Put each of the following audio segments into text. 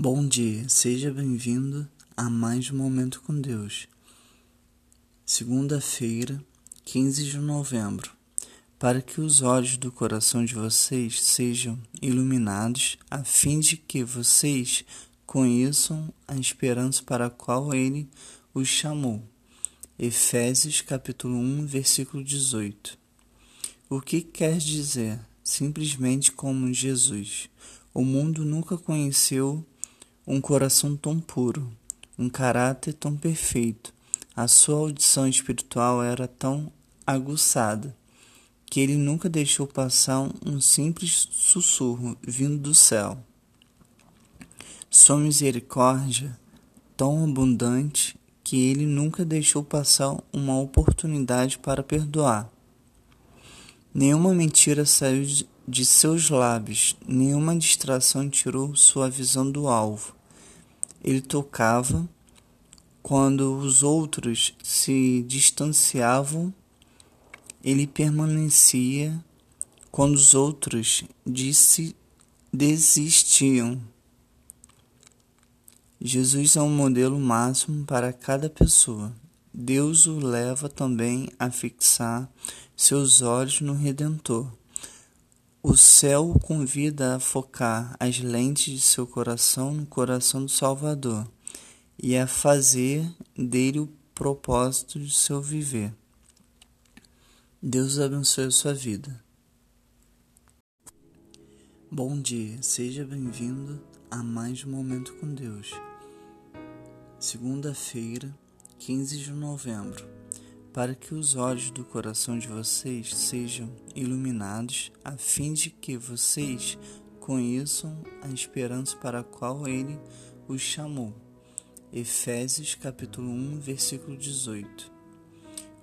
Bom dia, seja bem-vindo a mais um Momento com Deus. Segunda-feira, 15 de novembro. Para que os olhos do coração de vocês sejam iluminados, a fim de que vocês conheçam a esperança para a qual ele os chamou. Efésios capítulo 1, versículo 18. O que quer dizer? Simplesmente como Jesus. O mundo nunca conheceu um coração tão puro, um caráter tão perfeito. A sua audição espiritual era tão aguçada que ele nunca deixou passar um simples sussurro vindo do céu. Sua misericórdia tão abundante que ele nunca deixou passar uma oportunidade para perdoar. Nenhuma mentira saiu de seus lábios, nenhuma distração tirou sua visão do alvo ele tocava quando os outros se distanciavam, ele permanecia quando os outros disse, desistiam. Jesus é um modelo máximo para cada pessoa. Deus o leva também a fixar seus olhos no Redentor. O céu o convida a focar as lentes de seu coração no coração do Salvador e a fazer dele o propósito de seu viver. Deus abençoe a sua vida. Bom dia, seja bem-vindo a mais um Momento com Deus. Segunda-feira, 15 de novembro para que os olhos do coração de vocês sejam iluminados, a fim de que vocês conheçam a esperança para a qual ele os chamou. Efésios capítulo 1, versículo 18.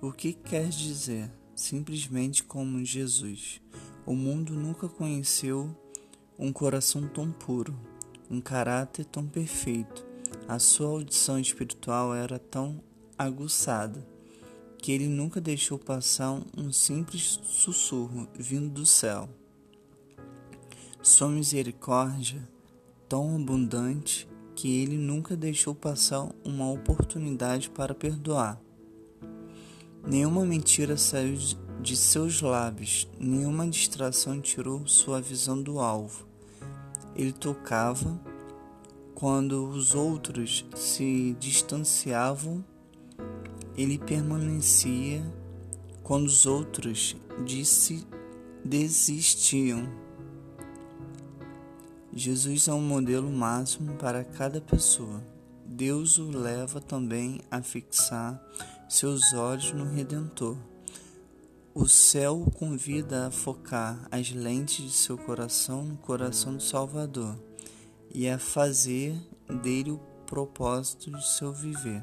O que quer dizer? Simplesmente como Jesus. O mundo nunca conheceu um coração tão puro, um caráter tão perfeito. A sua audição espiritual era tão aguçada que ele nunca deixou passar um simples sussurro vindo do céu. Sua misericórdia tão abundante que ele nunca deixou passar uma oportunidade para perdoar. Nenhuma mentira saiu de seus lábios, nenhuma distração tirou sua visão do alvo. Ele tocava quando os outros se distanciavam ele permanecia quando os outros disse desistiam. Jesus é um modelo máximo para cada pessoa. Deus o leva também a fixar seus olhos no Redentor. O céu o convida a focar as lentes de seu coração no coração do Salvador e a fazer dele o propósito de seu viver.